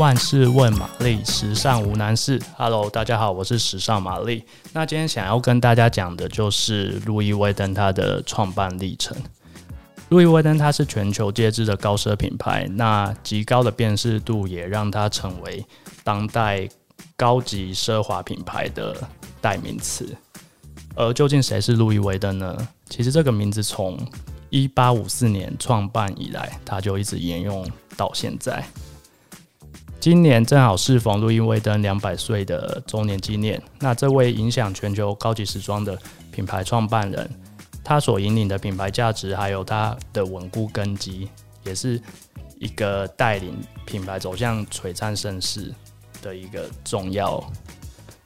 万事问玛丽，时尚无难事。Hello，大家好，我是时尚玛丽。那今天想要跟大家讲的就是路易威登它的创办历程。路易威登它是全球皆知的高奢品牌，那极高的辨识度也让它成为当代高级奢华品牌的代名词。而究竟谁是路易威登呢？其实这个名字从一八五四年创办以来，它就一直沿用到现在。今年正好适逢路易威登两百岁的周年纪念。那这位影响全球高级时装的品牌创办人，他所引领的品牌价值，还有他的稳固根基，也是一个带领品牌走向璀璨盛世的一个重要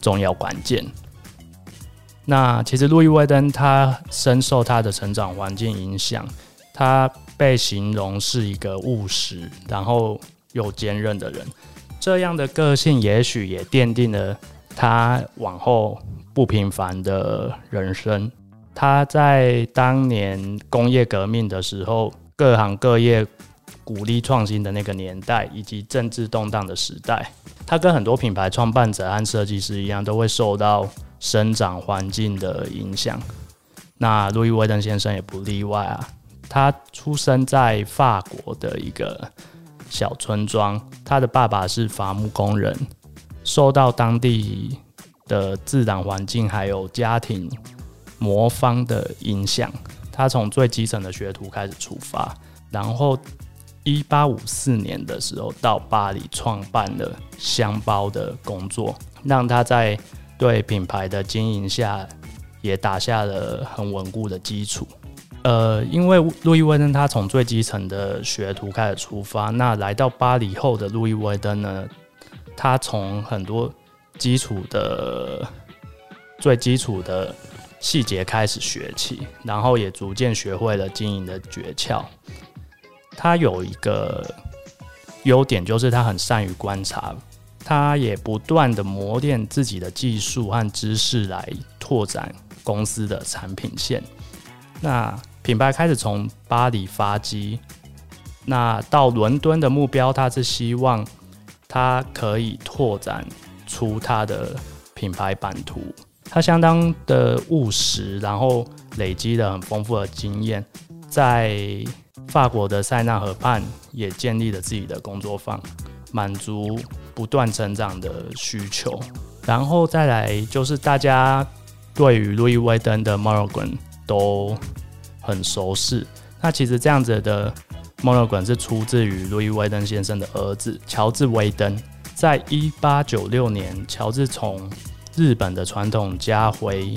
重要关键。那其实路易威登他深受他的成长环境影响，他被形容是一个务实，然后。又坚韧的人，这样的个性也许也奠定了他往后不平凡的人生。他在当年工业革命的时候，各行各业鼓励创新的那个年代，以及政治动荡的时代，他跟很多品牌创办者和设计师一样，都会受到生长环境的影响。那路易威登先生也不例外啊，他出生在法国的一个。小村庄，他的爸爸是伐木工人，受到当地的自然环境还有家庭魔方的影响，他从最基层的学徒开始出发，然后一八五四年的时候到巴黎创办了箱包的工作，让他在对品牌的经营下也打下了很稳固的基础。呃，因为路易威登他从最基层的学徒开始出发，那来到巴黎后的路易威登呢，他从很多基础的、最基础的细节开始学起，然后也逐渐学会了经营的诀窍。他有一个优点，就是他很善于观察，他也不断的磨练自己的技术和知识来拓展公司的产品线。那品牌开始从巴黎发机，那到伦敦的目标，他是希望他可以拓展出他的品牌版图。他相当的务实，然后累积了很丰富的经验，在法国的塞纳河畔也建立了自己的工作坊，满足不断成长的需求。然后再来就是大家对于路易威登的 Morgan 都很熟悉。那其实这样子的 monogram 是出自于路易威登先生的儿子乔治威登。在一八九六年，乔治从日本的传统家徽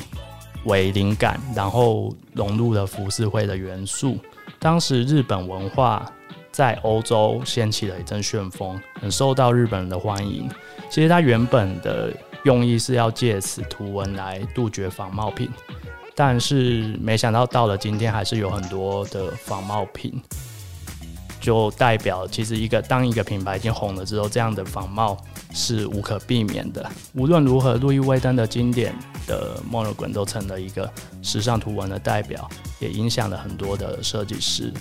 为灵感，然后融入了浮世绘的元素。当时日本文化在欧洲掀起了一阵旋风，很受到日本人的欢迎。其实他原本的用意是要借此图文来杜绝仿冒品。但是没想到到了今天，还是有很多的仿冒品，就代表其实一个当一个品牌已经红了之后，这样的仿冒是无可避免的。无论如何，路易威登的经典的莫奈滚都成了一个时尚图文的代表，也影响了很多的设计师。